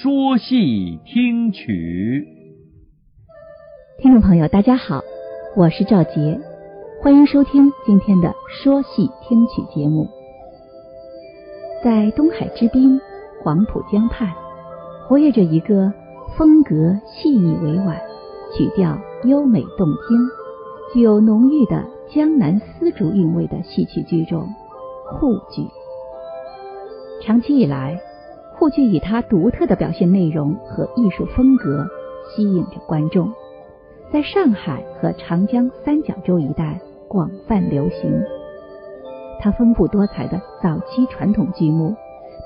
说戏听曲，听众朋友，大家好，我是赵杰，欢迎收听今天的说戏听曲节目。在东海之滨，黄浦江畔，活跃着一个风格细腻委婉、曲调优美动听、具有浓郁的江南丝竹韵味的戏曲剧种——沪剧。长期以来，沪剧以它独特的表现内容和艺术风格吸引着观众，在上海和长江三角洲一带广泛流行。它丰富多彩的早期传统剧目，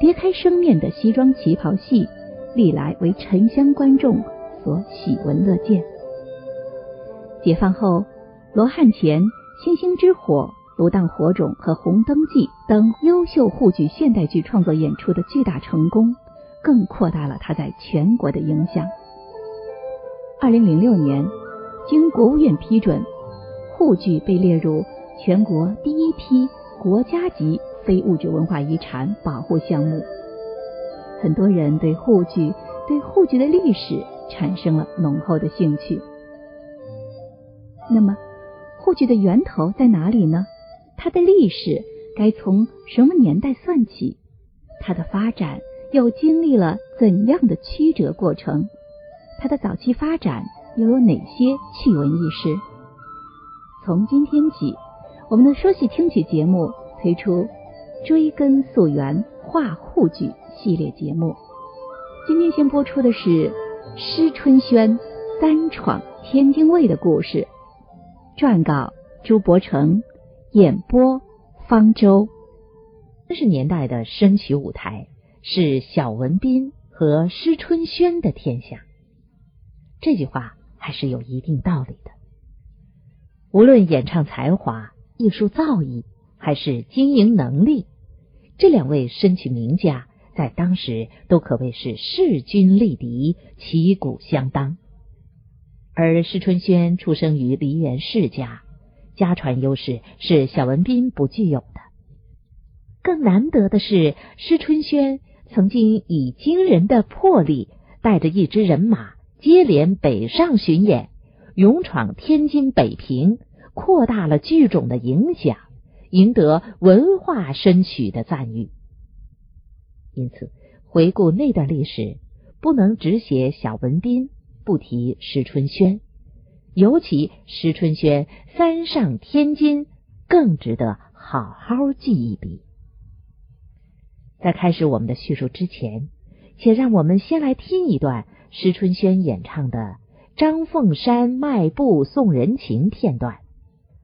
别开生面的西装旗袍戏，历来为城乡观众所喜闻乐见。解放后，罗汉前、星星之火。《芦荡火种》和《红灯记》等优秀沪剧现代剧创作演出的巨大成功，更扩大了他在全国的影响。二零零六年，经国务院批准，沪剧被列入全国第一批国家级非物质文化遗产保护项目。很多人对沪剧、对沪剧的历史产生了浓厚的兴趣。那么，沪剧的源头在哪里呢？它的历史该从什么年代算起？它的发展又经历了怎样的曲折过程？它的早期发展又有哪些趣闻轶事？从今天起，我们的说戏听曲节目推出追根溯源话沪剧系列节目。今天先播出的是施春轩三闯天津卫的故事，撰稿朱伯成。演播方舟，三十年代的声曲舞台是小文斌和施春轩的天下。这句话还是有一定道理的。无论演唱才华、艺术造诣，还是经营能力，这两位声曲名家在当时都可谓是势均力敌、旗鼓相当。而施春轩出生于梨园世家。家传优势是小文斌不具有的。更难得的是，施春轩曾经以惊人的魄力，带着一支人马接连北上巡演，勇闯天津、北平，扩大了剧种的影响，赢得文化深曲的赞誉。因此，回顾那段历史，不能只写小文斌，不提施春轩。尤其施春轩三上天津，更值得好好记一笔。在开始我们的叙述之前，且让我们先来听一段施春轩演唱的《张凤山迈步送人情》片段。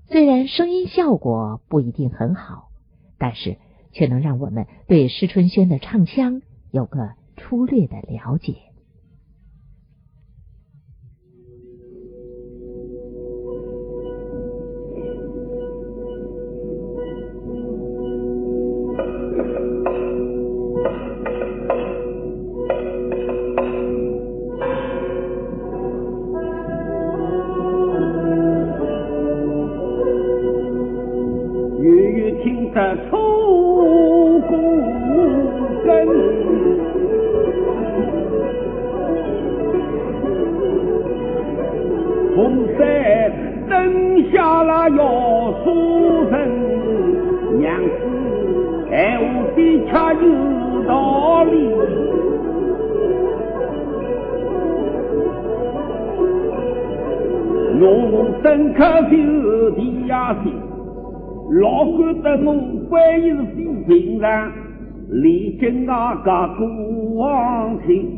虽然声音效果不一定很好，但是却能让我们对施春轩的唱腔有个粗略的了解。可就地呀心，老管得我关系是非平常，历经那个过往情，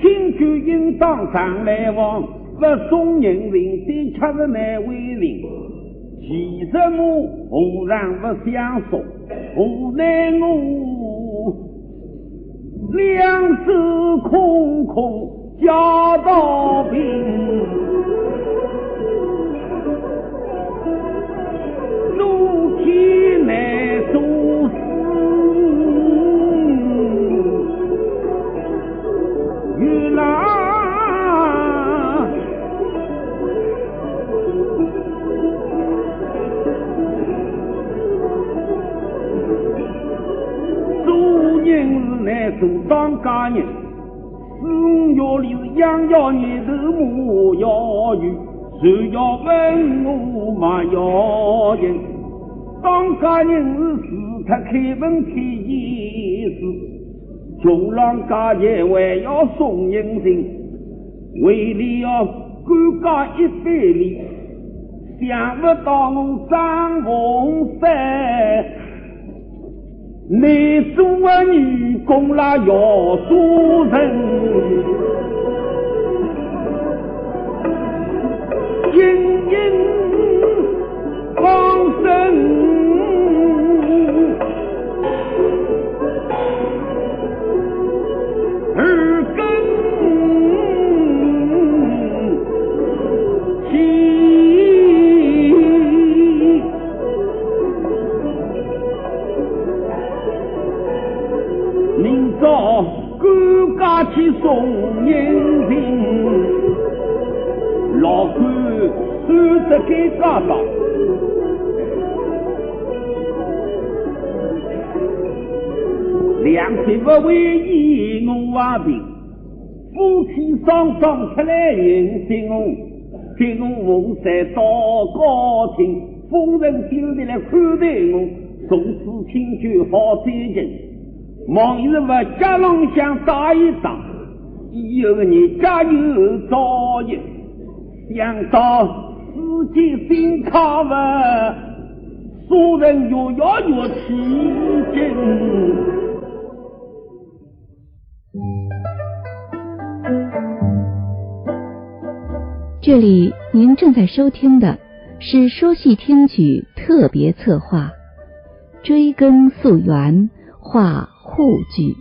新旧应当常来往，不送人情，对恰是难为情。其实我何尝不想说，无奈我两手空空，家道贫。做人是来做当家人，四五月里是养要年头母要鱼，船要文我马要人。当家人是死特开门开夜市，穷郎家业还要送人情，为了要干家一百里，想不到我张凤山。男做啊女工啦要做人，送人情，老官守着给家当，两腿不为义我娃病，夫妻双双出来迎接我，接我红山到高厅，夫人丢的来款待我，从此请酒好再见。望日不家龙想打一打，以后你加油造业，想到世界新卡不，所人越要越起劲。这里您正在收听的是说戏听曲特别策划《追根溯源》画。沪剧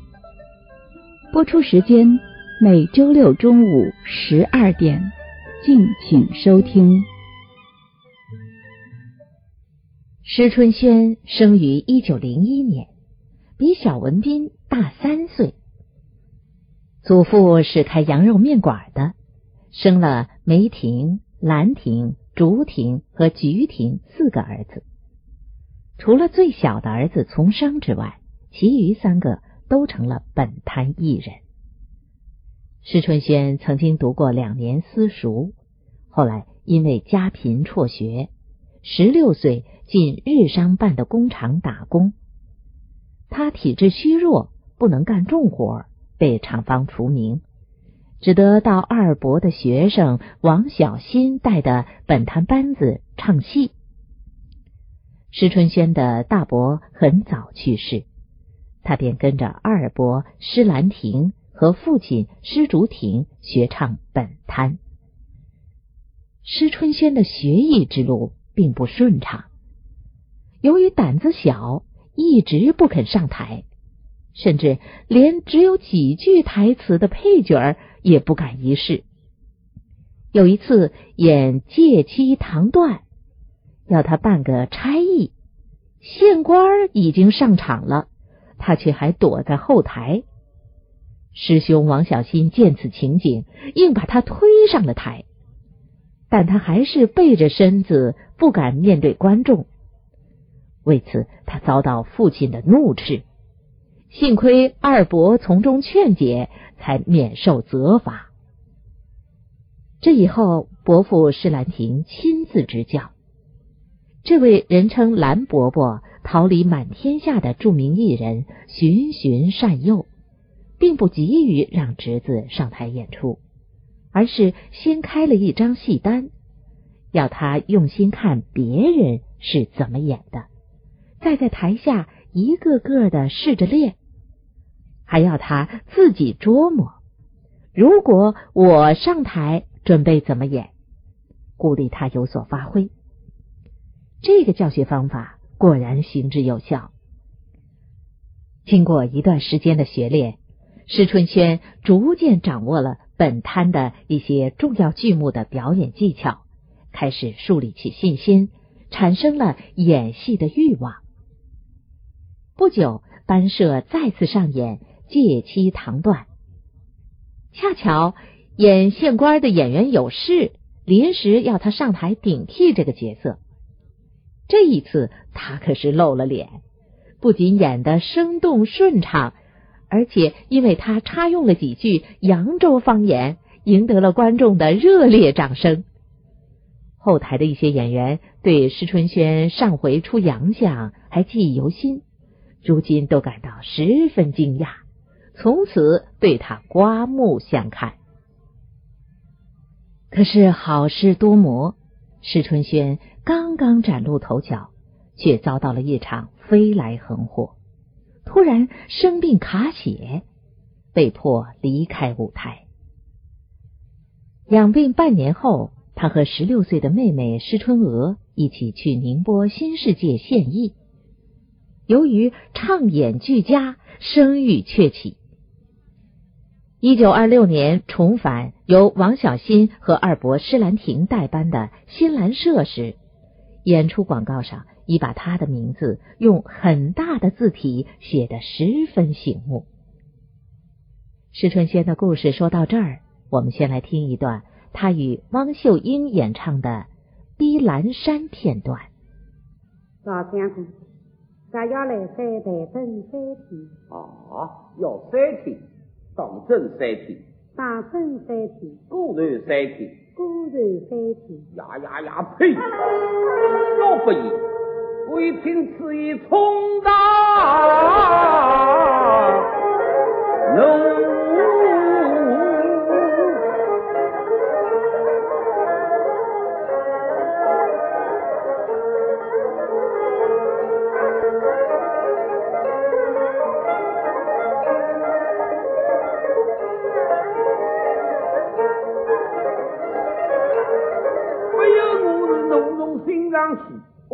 播出时间每周六中午十二点，敬请收听。施春轩生于一九零一年，比小文斌大三岁。祖父是开羊肉面馆的，生了梅婷、兰婷、竹婷和菊婷四个儿子，除了最小的儿子从商之外。其余三个都成了本摊艺人。施春轩曾经读过两年私塾，后来因为家贫辍学，十六岁进日商办的工厂打工。他体质虚弱，不能干重活，被厂方除名，只得到二伯的学生王小新带的本摊班子唱戏。施春轩的大伯很早去世。他便跟着二伯施兰亭和父亲施竹亭学唱本摊。施春轩的学艺之路并不顺畅，由于胆子小，一直不肯上台，甚至连只有几句台词的配角也不敢一试。有一次演借妻唐段，要他办个差役，县官已经上场了。他却还躲在后台。师兄王小新见此情景，硬把他推上了台，但他还是背着身子，不敢面对观众。为此，他遭到父亲的怒斥。幸亏二伯从中劝解，才免受责罚。这以后，伯父施兰亭亲自执教。这位人称兰伯伯。桃李满天下的著名艺人循循善诱，并不急于让侄子上台演出，而是先开了一张戏单，要他用心看别人是怎么演的，再在台下一个个的试着练，还要他自己琢磨。如果我上台准备怎么演，鼓励他有所发挥。这个教学方法。果然行之有效。经过一段时间的学练，施春轩逐渐掌握了本摊的一些重要剧目的表演技巧，开始树立起信心，产生了演戏的欲望。不久，班社再次上演《借妻唐段》，恰巧演县官的演员有事，临时要他上台顶替这个角色。这一次，他可是露了脸，不仅演得生动顺畅，而且因为他插用了几句扬州方言，赢得了观众的热烈掌声。后台的一些演员对施春轩上回出洋相还记忆犹新，如今都感到十分惊讶，从此对他刮目相看。可是好事多磨，施春轩刚刚崭露头角，却遭到了一场飞来横祸，突然生病卡血，被迫离开舞台。养病半年后。他和十六岁的妹妹施春娥一起去宁波新世界献艺，由于唱演俱佳，声誉鹊起。一九二六年重返由王小新和二伯施兰亭代班的新兰社时，演出广告上已把他的名字用很大的字体写得十分醒目。石春轩的故事说到这儿，我们先来听一段。他与汪秀英演唱的《碧蓝山》片段。老相公，咱要来山台登山天。啊，要三天，当真三天。当真三天。果然三天。果然三天。呀呀呀！呸！老不义，未听此言重大。怒。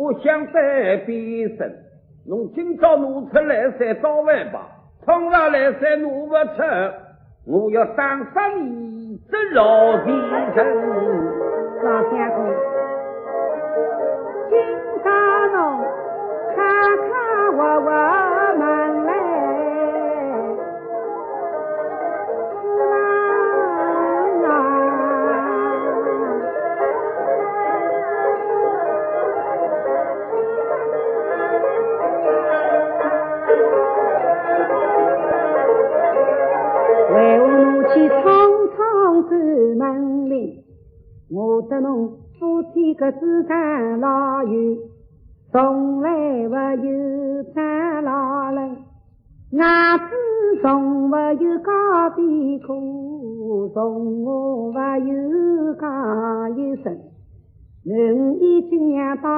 我想再比一声，侬今朝拿出来山早晚吧，通常来山拿不出，我要打死你这老皮人。老相公，今朝侬看看我我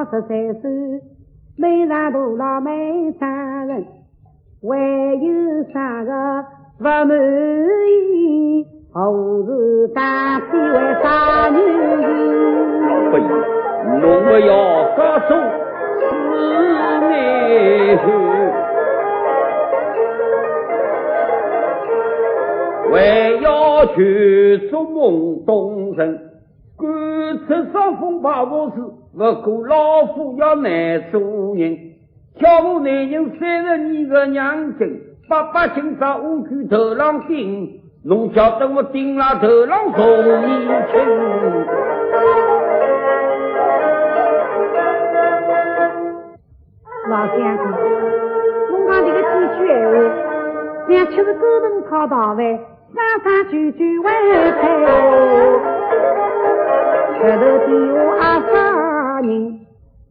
年到十三岁，没上大老没丈人，还有啥个不满意？后是大体为啥女人？不，侬不要告诉四妹，还要去做梦动人。干出伤风怕祸事，不过老夫要难做人。跳舞男人三十二个娘亲，八百今朝五句头上顶。侬晓得我顶了头上送你亲，老先生，侬讲这个几句闲话，像吃着狗藤炒大饭，三三句句为菜哦。吃头地下阿啥人？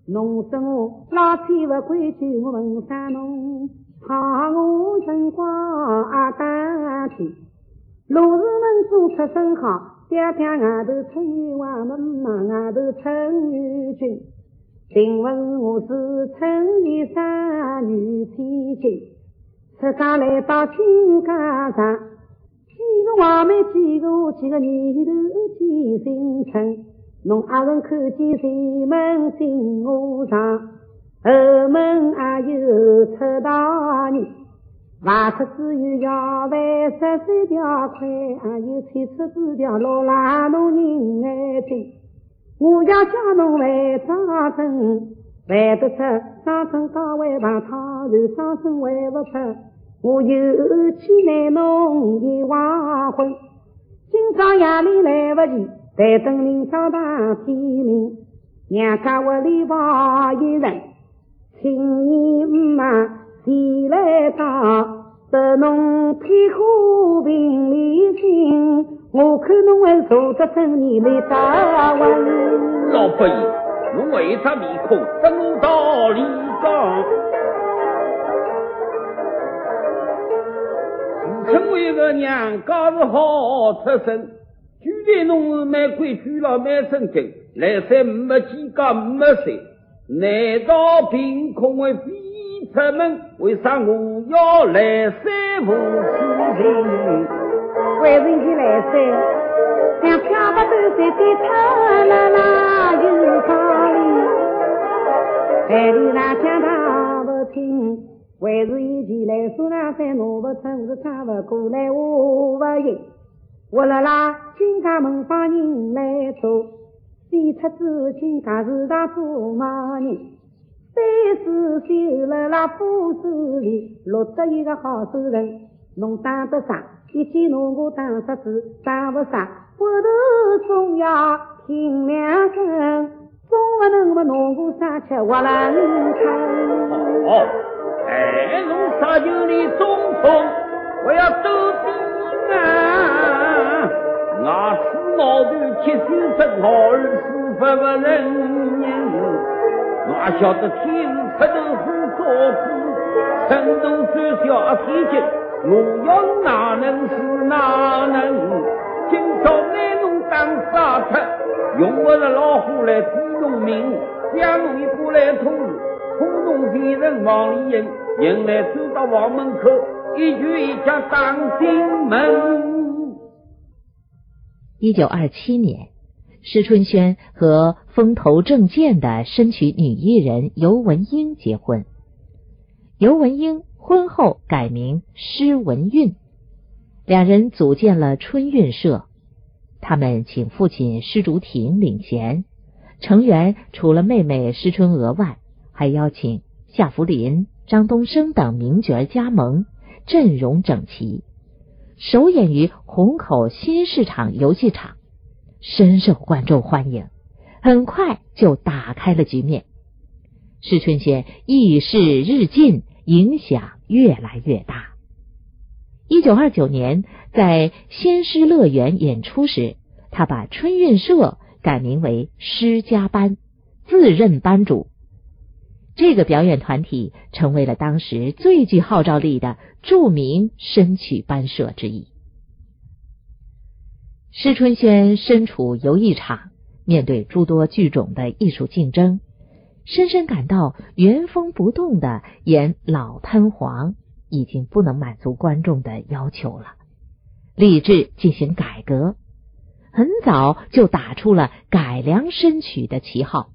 侬说我老天不规矩，我问啥侬？怕我辰光啊当天。若是能做出身好，爹爹外头春雨花门嘛，外头春雨君。请问我是春雨山女千金，出家来到金家上，几个娃妹，几个几个年头几新春。侬阿人看见前门进我上，后门还有出大人。外出只有要饭十三条块，还有穿出纸条落拉侬人眼睛。我要叫侬为张真，还得出张真高位旁讨然张真还不出，我又去拿侬一黄昏。今朝夜里来不及，待等明朝大天明，娘家屋里抱一人，请你姆妈。前来到得侬天花平里心，我看侬还坐得正年来打稳。老伯爷，侬为啥面孔跟我道理讲？自称为个娘家是好出身，据来侬是蛮规矩了，蛮正经，来塞没几家没谁，难道凭空会飞出门？为啥我要来塞无此人？为人家来塞，像飘不都在对他啦啦有道理，海里那讲他不听，还是以前来说那山拿不成，是唱不过来我不赢。我啦啦，金家门房人来做，先出子金家市场做马人，三四修了啦府子里，落得一个好手人，侬当得上？一见侬我当杀子，当不上，回头总要听两声，总不能把侬我杀吃活人坑。哦，哎，侬啥就你中风，我要斗地啊！我是毛头七手真好儿，是不不人人。我晓得天是出头虎爪子，成都最小天津。我要哪能是哪能？今朝拿侬当杀特，用我的老虎来抵农民，将侬一把来捅，捅侬别人往里引，引来走到房门口，一句一讲当进门。一九二七年，施春轩和风头正劲的身曲女艺人尤文英结婚。尤文英婚后改名施文韵，两人组建了春韵社。他们请父亲施竹亭领衔，成员除了妹妹施春娥外，还邀请夏福林、张东升等名角加盟，阵容整齐。首演于虹口新市场游戏场，深受观众欢迎，很快就打开了局面。施春轩意势日进，影响越来越大。一九二九年，在仙师乐园演出时，他把春韵社改名为施家班，自任班主。这个表演团体成为了当时最具号召力的著名声曲班社之一。施春轩身处游艺场，面对诸多剧种的艺术竞争，深深感到原封不动的演老贪黄已经不能满足观众的要求了，立志进行改革，很早就打出了改良身曲的旗号。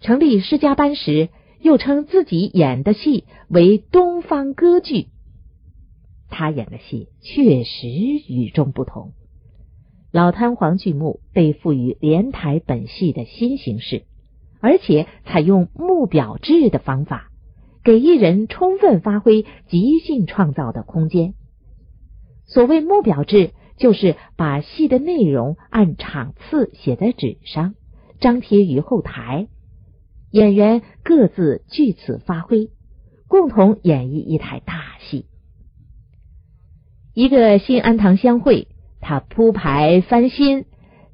成立施家班时，又称自己演的戏为东方歌剧。他演的戏确实与众不同。老贪黄剧目被赋予连台本戏的新形式，而且采用幕表制的方法，给艺人充分发挥即兴创造的空间。所谓幕表制，就是把戏的内容按场次写在纸上，张贴于后台。演员各自据此发挥，共同演绎一台大戏。一个新安堂相会，他铺排翻新，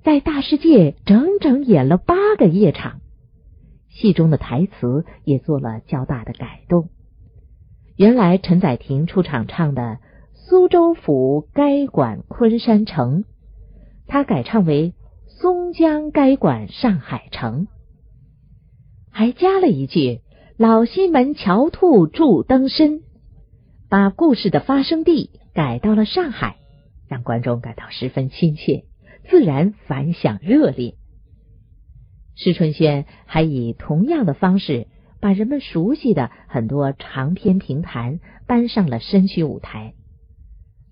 在大世界整整演了八个夜场，戏中的台词也做了较大的改动。原来陈载婷出场唱的“苏州府该管昆山城”，他改唱为“松江该管上海城”。还加了一句“老西门桥兔助登深”，把故事的发生地改到了上海，让观众感到十分亲切，自然反响热烈。施春轩还以同样的方式，把人们熟悉的很多长篇评弹搬上了身曲舞台。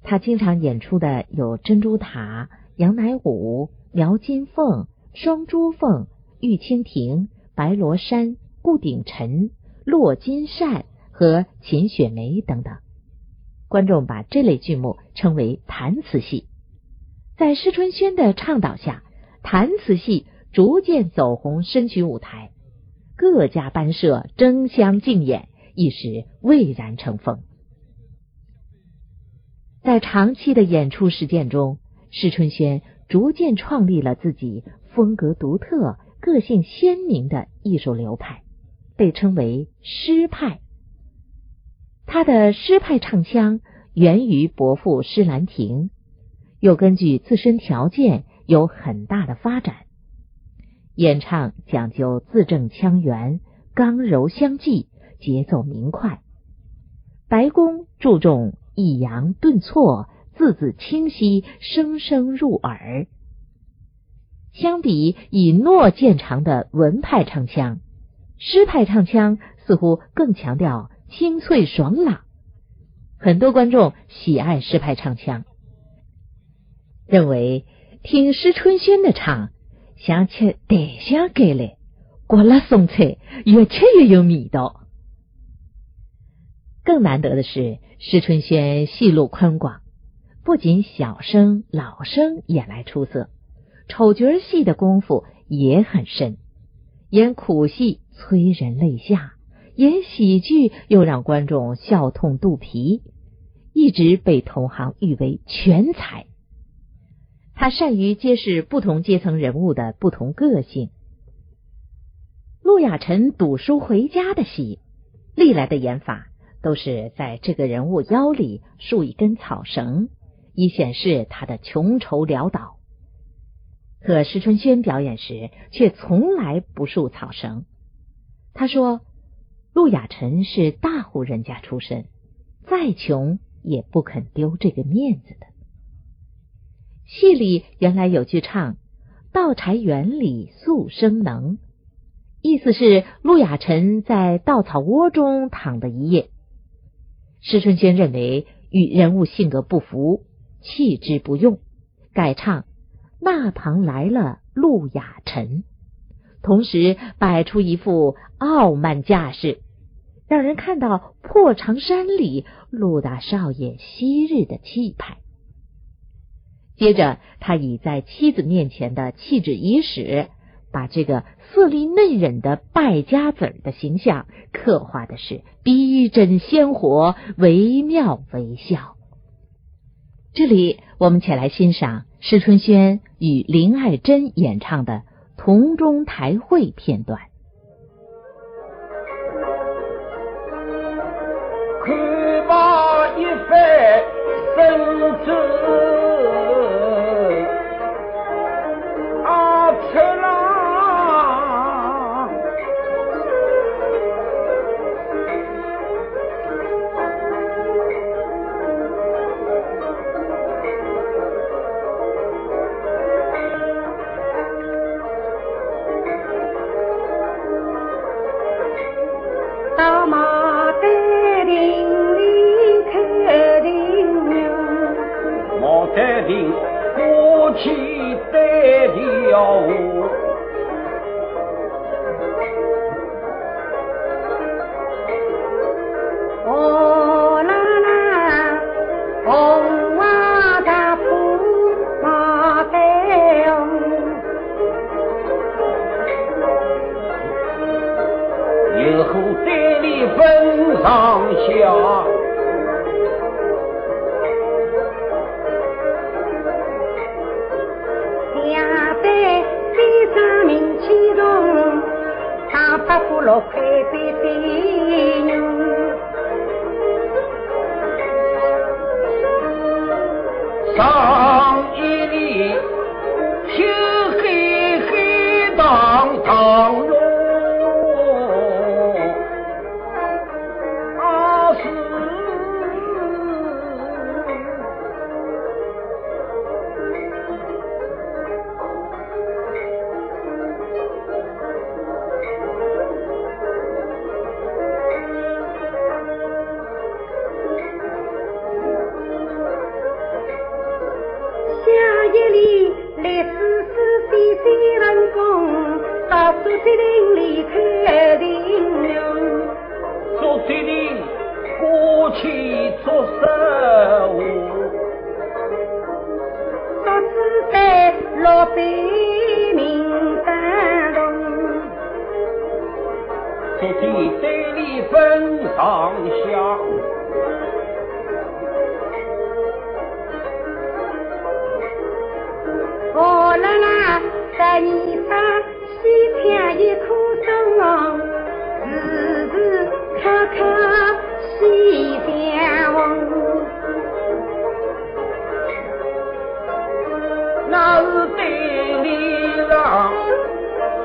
他经常演出的有《珍珠塔》《杨乃武》《苗金凤》《双珠凤》《玉蜻蜓》。白罗山、顾鼎臣、骆金善和秦雪梅等等，观众把这类剧目称为弹词戏。在施春轩的倡导下，弹词戏逐渐走红身曲舞台，各家班社争相竞演，一时蔚然成风。在长期的演出实践中，施春轩逐渐创立了自己风格独特、个性鲜明的艺术流派，被称为诗派。他的诗派唱腔源于伯父施兰亭，又根据自身条件有很大的发展。演唱讲究字正腔圆、刚柔相济，节奏明快。白宫注重抑扬顿挫，字字清晰，声声入耳。相比以诺见长的文派唱腔，诗派唱腔似乎更强调清脆爽朗。很多观众喜爱诗派唱腔，认为听施春轩的唱。像吃带香干嘞，过了松菜，越吃越有味道。更难得的是，施春轩戏路宽广，不仅小生、老生演来出色，丑角戏的功夫也很深。演苦戏催人泪下，演喜剧又让观众笑痛肚皮，一直被同行誉为全才。他善于揭示不同阶层人物的不同个性。陆雅臣赌书回家的戏，历来的演法都是在这个人物腰里束一根草绳，以显示他的穷愁潦倒。可石春轩表演时却从来不束草绳。他说：“陆雅臣是大户人家出身，再穷也不肯丢这个面子的。”戏里原来有句唱：“稻柴园里素生能”，意思是陆雅臣在稻草窝中躺了一夜。石春轩认为与人物性格不符，弃之不用，改唱“那旁来了陆雅臣”，同时摆出一副傲慢架势，让人看到破长山里陆大少爷昔日的气派。接着，他以在妻子面前的气质仪使，把这个色厉内荏的败家子儿的形象刻画的是逼真鲜活、惟妙惟肖。这里，我们且来欣赏施春轩与林爱珍演唱的《铜钟台会》片段。看罢一番得定，过去得了。哦啦啦，红瓦塔布马盖翁，以后得里分上下。lục khi pi 西林里开庭梁，竹西林花起竹色花，竹子在落北明灯笼，竹子堆里分上下。我那啦在你。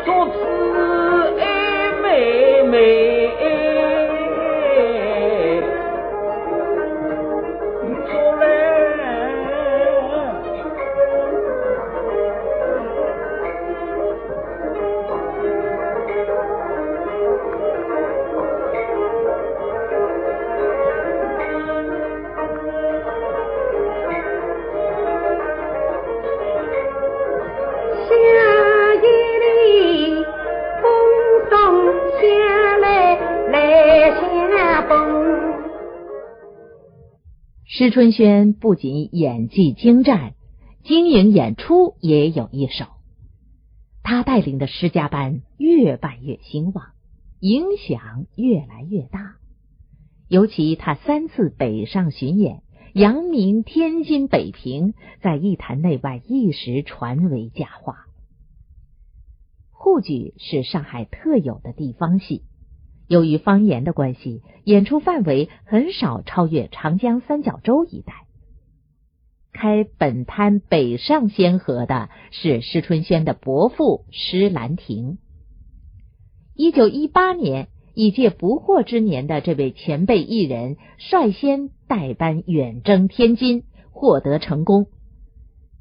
深知。施春轩不仅演技精湛，经营演出也有一手。他带领的施家班越办越兴旺，影响越来越大。尤其他三次北上巡演，扬名天津、北平，在艺坛内外一时传为佳话。沪剧是上海特有的地方戏。由于方言的关系，演出范围很少超越长江三角洲一带。开本摊北上先河的是施春轩的伯父施兰亭。一九一八年，已届不惑之年的这位前辈艺人率先带班远征天津，获得成功。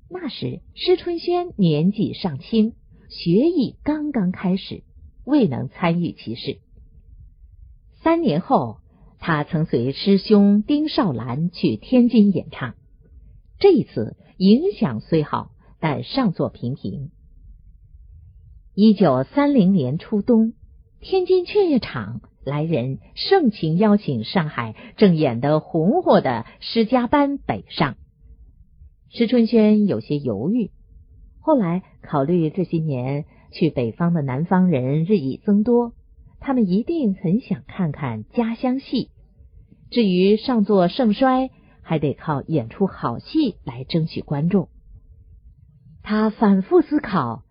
那时施春轩年纪尚轻，学艺刚刚开始，未能参与其事。三年后，他曾随师兄丁少兰去天津演唱。这一次影响虽好，但上座平平。一九三零年初冬，天津劝业场来人盛情邀请上海正演得红火的施家班北上。施春轩有些犹豫，后来考虑这些年去北方的南方人日益增多。他们一定很想看看家乡戏，至于上座盛衰，还得靠演出好戏来争取观众。他反复思考，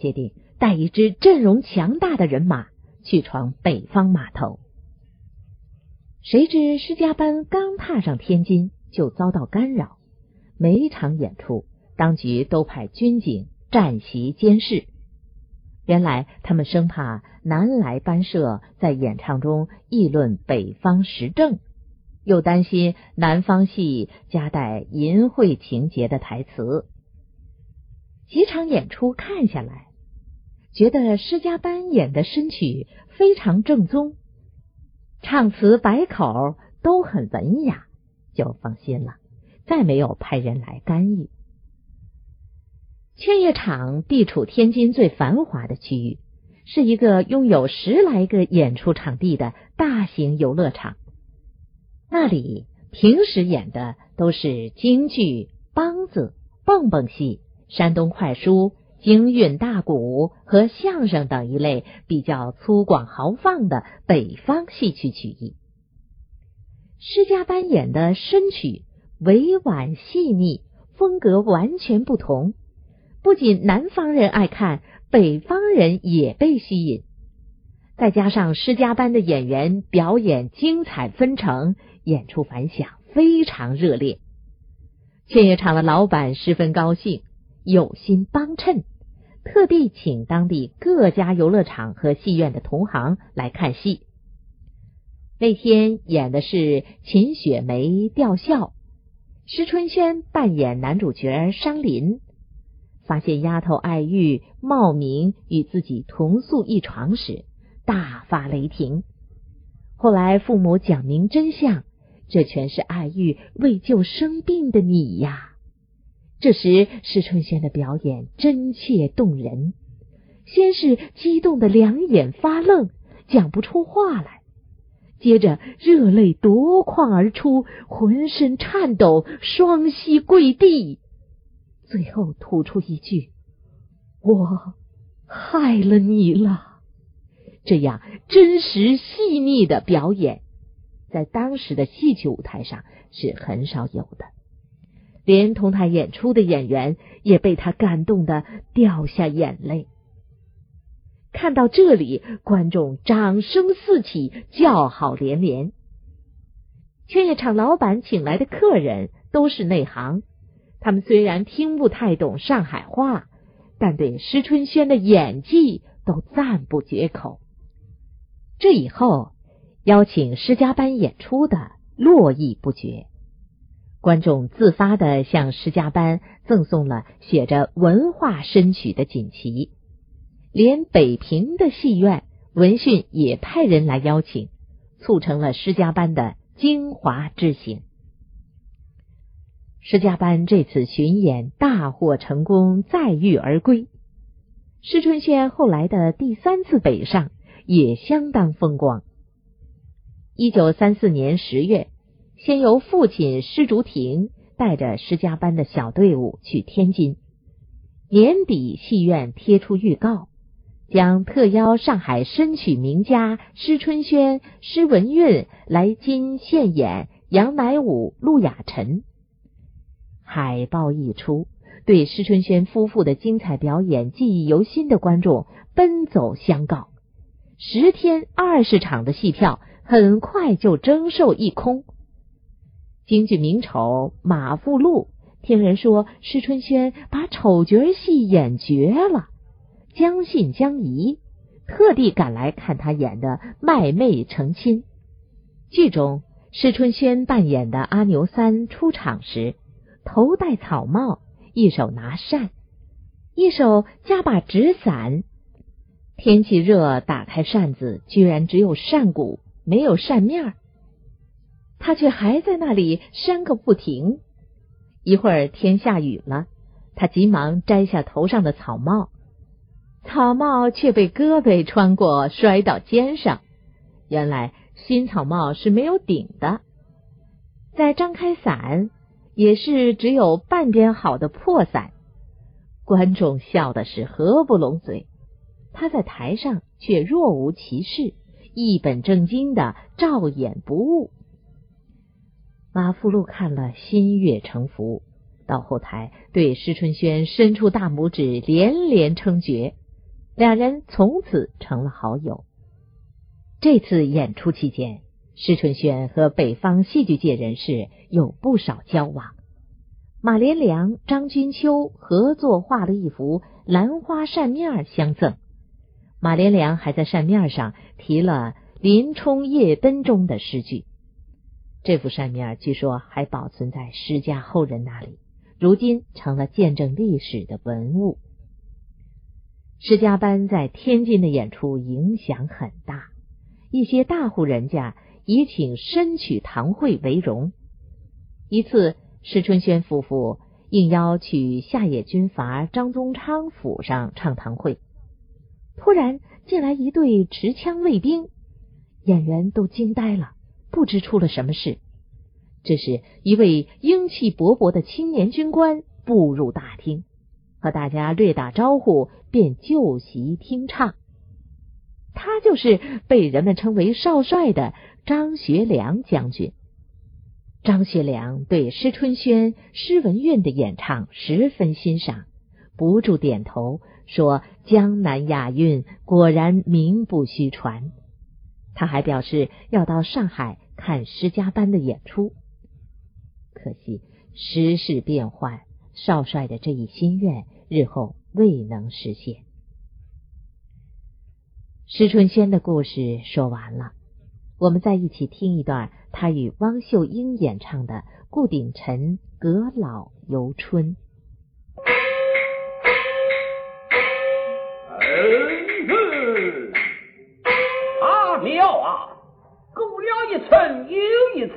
决定带一支阵容强大的人马去闯北方码头。谁知施家班刚踏上天津，就遭到干扰，每一场演出，当局都派军警站席监视。原来他们生怕南来班社在演唱中议论北方时政，又担心南方戏夹带淫秽情节的台词。几场演出看下来，觉得施家班演的身曲非常正宗，唱词百口都很文雅，就放心了，再没有派人来干预。劝业场地处天津最繁华的区域，是一个拥有十来个演出场地的大型游乐场。那里平时演的都是京剧、梆子、蹦蹦戏、山东快书、京韵大鼓和相声等一类比较粗犷豪放的北方戏曲曲艺。施家班演的深曲委婉细腻，风格完全不同。不仅南方人爱看，北方人也被吸引。再加上施家班的演员表演精彩纷呈，演出反响非常热烈。劝业场的老板十分高兴，有心帮衬，特地请当地各家游乐场和戏院的同行来看戏。那天演的是秦雪梅吊孝，施春轩扮演男主角商林。发现丫头爱玉冒名与自己同宿一床时，大发雷霆。后来父母讲明真相，这全是爱玉为救生病的你呀。这时施春轩的表演真切动人，先是激动的两眼发愣，讲不出话来，接着热泪夺眶而出，浑身颤抖，双膝跪地。最后吐出一句：“我害了你了。”这样真实细腻的表演，在当时的戏曲舞台上是很少有的。连同他演出的演员也被他感动的掉下眼泪。看到这里，观众掌声四起，叫好连连。劝业场老板请来的客人都是内行，他们虽然听不太懂上海话，但对施春轩的演技都赞不绝口。这以后，邀请施家班演出的络绎不绝，观众自发的向施家班赠送了写着“文化深曲”的锦旗。连北平的戏院闻讯也派人来邀请，促成了施家班的京华之行。施家班这次巡演大获成功，载誉而归。施春轩后来的第三次北上也相当风光。一九三四年十月，先由父亲施竹亭带着施家班的小队伍去天津，年底戏院贴出预告。将特邀上海深曲名家施春轩、施文韵来京献演《杨乃武》《陆雅臣》。海报一出，对施春轩夫妇的精彩表演记忆犹新的观众奔走相告，十天二十场的戏票很快就征售一空。京剧名丑马富禄听人说施春轩把丑角戏演绝了。将信将疑，特地赶来看他演的《卖妹成亲》。剧中，施春轩扮演的阿牛三出场时，头戴草帽，一手拿扇，一手夹把纸伞。天气热，打开扇子，居然只有扇骨，没有扇面他却还在那里扇个不停。一会儿天下雨了，他急忙摘下头上的草帽。草帽却被胳膊穿过，摔到肩上。原来新草帽是没有顶的。再张开伞，也是只有半边好的破伞。观众笑的是合不拢嘴。他在台上却若无其事，一本正经的照演不误。马福禄看了心悦诚服，到后台对施春轩伸出大拇指，连连称绝。两人从此成了好友。这次演出期间，施春轩和北方戏剧界人士有不少交往。马连良、张君秋合作画了一幅兰花扇面相赠。马连良还在扇面上题了《林冲夜奔》中的诗句。这幅扇面据说还保存在施家后人那里，如今成了见证历史的文物。施家班在天津的演出影响很大，一些大户人家以请深曲堂会为荣。一次，施春轩夫妇应邀去下野军阀张宗昌府上唱堂会，突然进来一队持枪卫兵，演员都惊呆了，不知出了什么事。这时，一位英气勃勃的青年军官步入大厅。和大家略打招呼，便就席听唱。他就是被人们称为少帅的张学良将军。张学良对施春轩、施文韵的演唱十分欣赏，不住点头说：“江南雅韵果然名不虚传。”他还表示要到上海看施家班的演出。可惜时事变幻。少帅的这一心愿日后未能实现。施春轩的故事说完了，我们再一起听一段他与汪秀英演唱的《顾鼎臣阁老游春》。嗯，阿妙啊，过了一层又一层。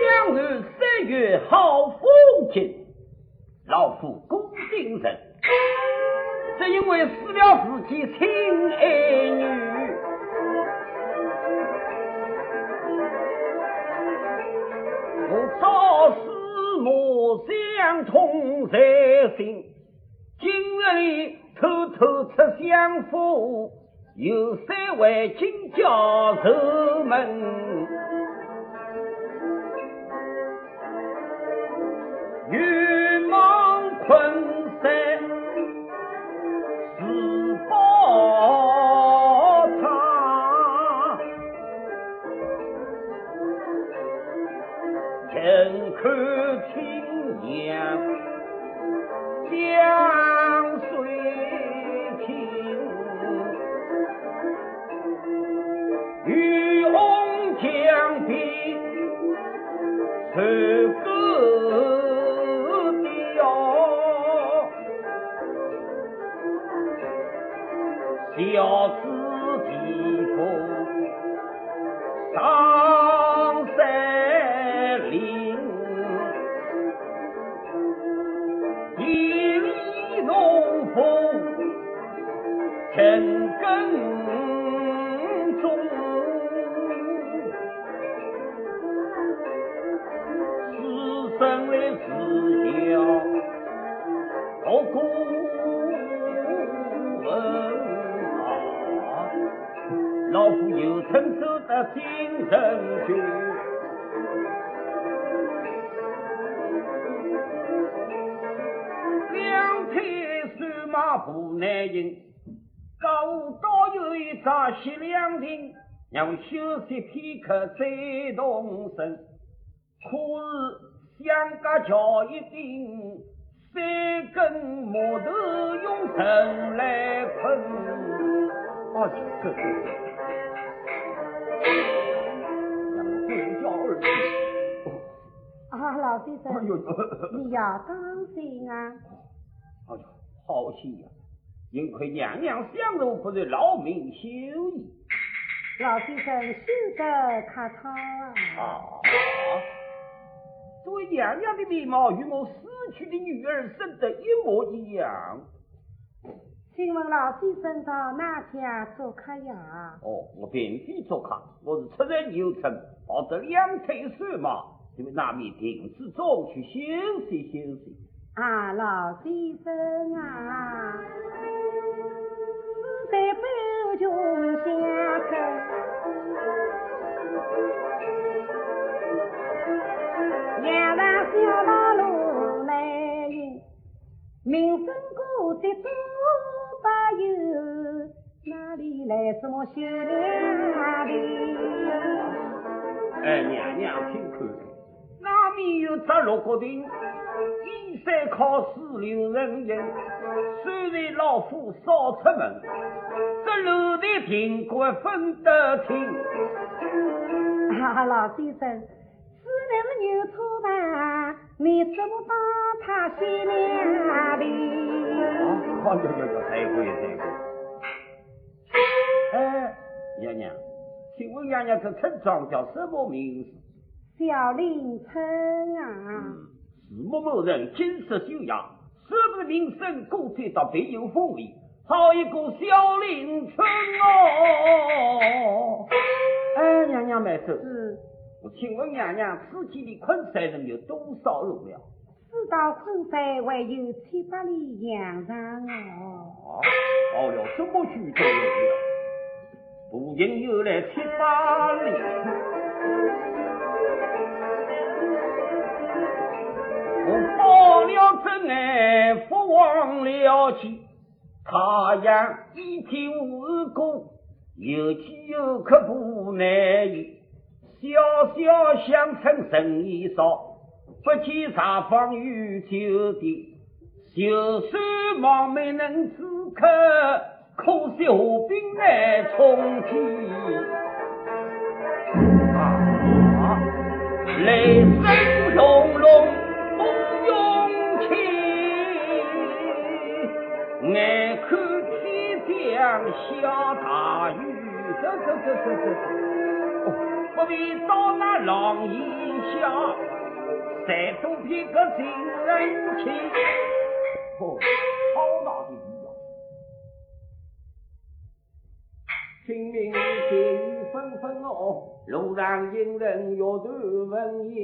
两岸三月好风景，老夫恭敬人，只因为死了自己亲爱女。思母相通在心，今日里偷偷吃相府，有三位金家守门。愿望困。啊，这这这，让我睡觉而已。啊，老先生，你要当心啊！哎呦。好心呀！幸亏娘娘相助，不然劳命休矣。老先生休得客套啊！作为娘娘的面貌与我死去的女儿生得一模一样。请问老先生到哪家做客呀？哦，我并非做客，我是出人游城，抱着两腿水马，就那边亭子中去休息休息。啊，老先生啊，死在北穷乡口，两上小老路难行，名声过在多哪里来什么秀亮的？哎，娘娘请看，那边有只六角亭。依山靠水留人影，虽然老夫少出门，这楼台亭阁分得清。啊，老先生，此人牛车吧？你怎么把他先两的？哎，娘娘，请问娘娘这村庄叫什么名字？小林村啊。是某某人金石修养，说不得名声过去到别有风味。好一个小林村哦！哎，娘娘慢走。是。我请问娘娘，此间的昆山人有多少人了？此到昆山还有七八里洋场哦。哦哟，这么许多路了，不仅有来七八里。我报了真爱，福往了期。太阳一天无过，有饥有渴不难言。小小乡村生意少，不见茶坊与酒店。就算忙没能止渴，可惜何病难从天。啊，雷声隆隆。眼看天将下大雨，这这这这这，不必到那廊檐下，再多片个情人情。哦，好大的雨啊！清明节雨纷纷哦，路上行人欲断魂烟。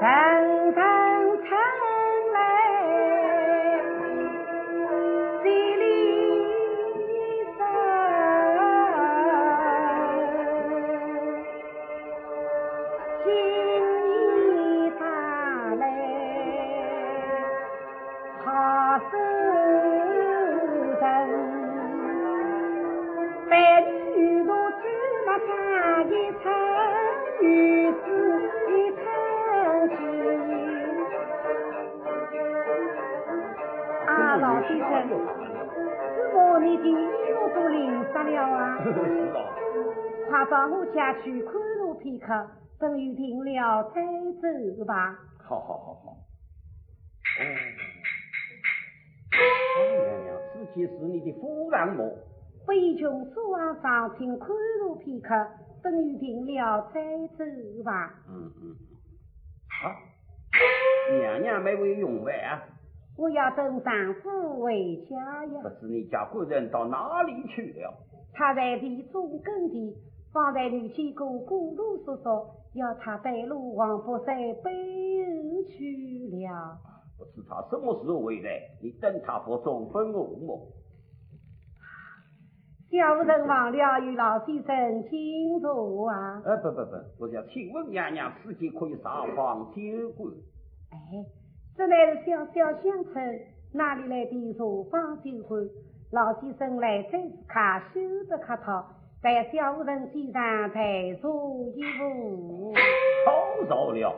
层层家去看路片刻，等雨停了再走吧。好好好好。哦，王娘娘，此件是你的夫人么？北琼昨晚上请看路片刻，等雨停了再走吧。嗯嗯。啊，娘娘没为用饭啊？我要等丈夫回家呀。不知你家贵人到哪里去了？他在地中耕地，方才女婿哥哥啰嗦嗦，要他带路往佛山北后去了。不知他什么时候回来？你等他不中分我么？小夫人忘了与老先生请坐啊。哎，不不不，我想请问娘娘，此间可以上房酒馆？哎，这乃是小小乡村，哪里来的茶坊酒馆？老先生来这是卡修的客套，待小夫人身上再做一壶。好着了。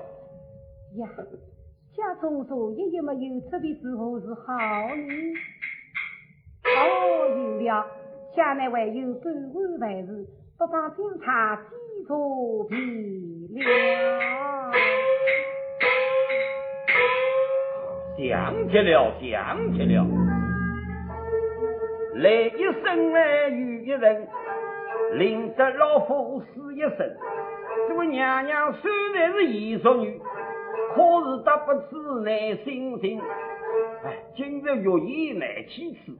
呀，家中昨夜也没有这的时候是好呢。哦，有了，下面还有半碗饭事，不妨将茶几坐毕了。想起了，想起了，来一生来与一人，领得老夫死一生。这位娘娘虽然是异淑女，可是她不知内心情。哎，今日月夜难启齿，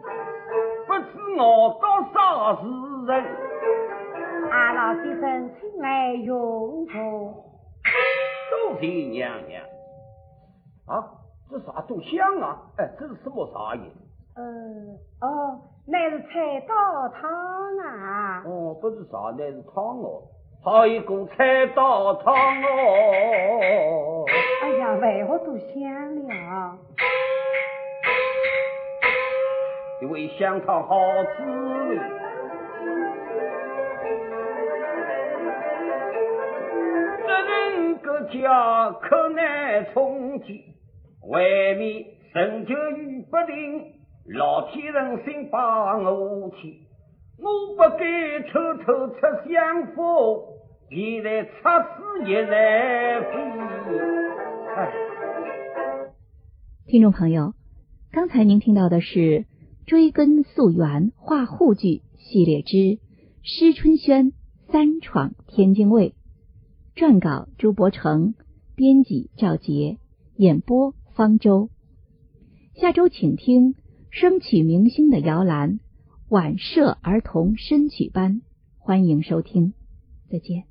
不知熬到啥时辰。阿老先生，请来用茶。多谢娘娘。啊，这啥都香啊！哎，这是什么茶叶？呃，哦，乃是菜刀汤啊。哦，不是啥，乃是汤哦。好一个菜刀汤哦！哎呀，为何都香了？因为香汤好滋味。这人个家可难从前，外面成就与不定，老天人心把我牵。我不该偷偷出香火，现在出事也难避。哎，听众朋友，刚才您听到的是《追根溯源话沪剧》系列之《施春轩三闯天津卫》，撰稿朱伯成，编辑赵杰，演播方舟。下周请听声曲明星的摇篮。晚社儿童申曲班，欢迎收听，再见。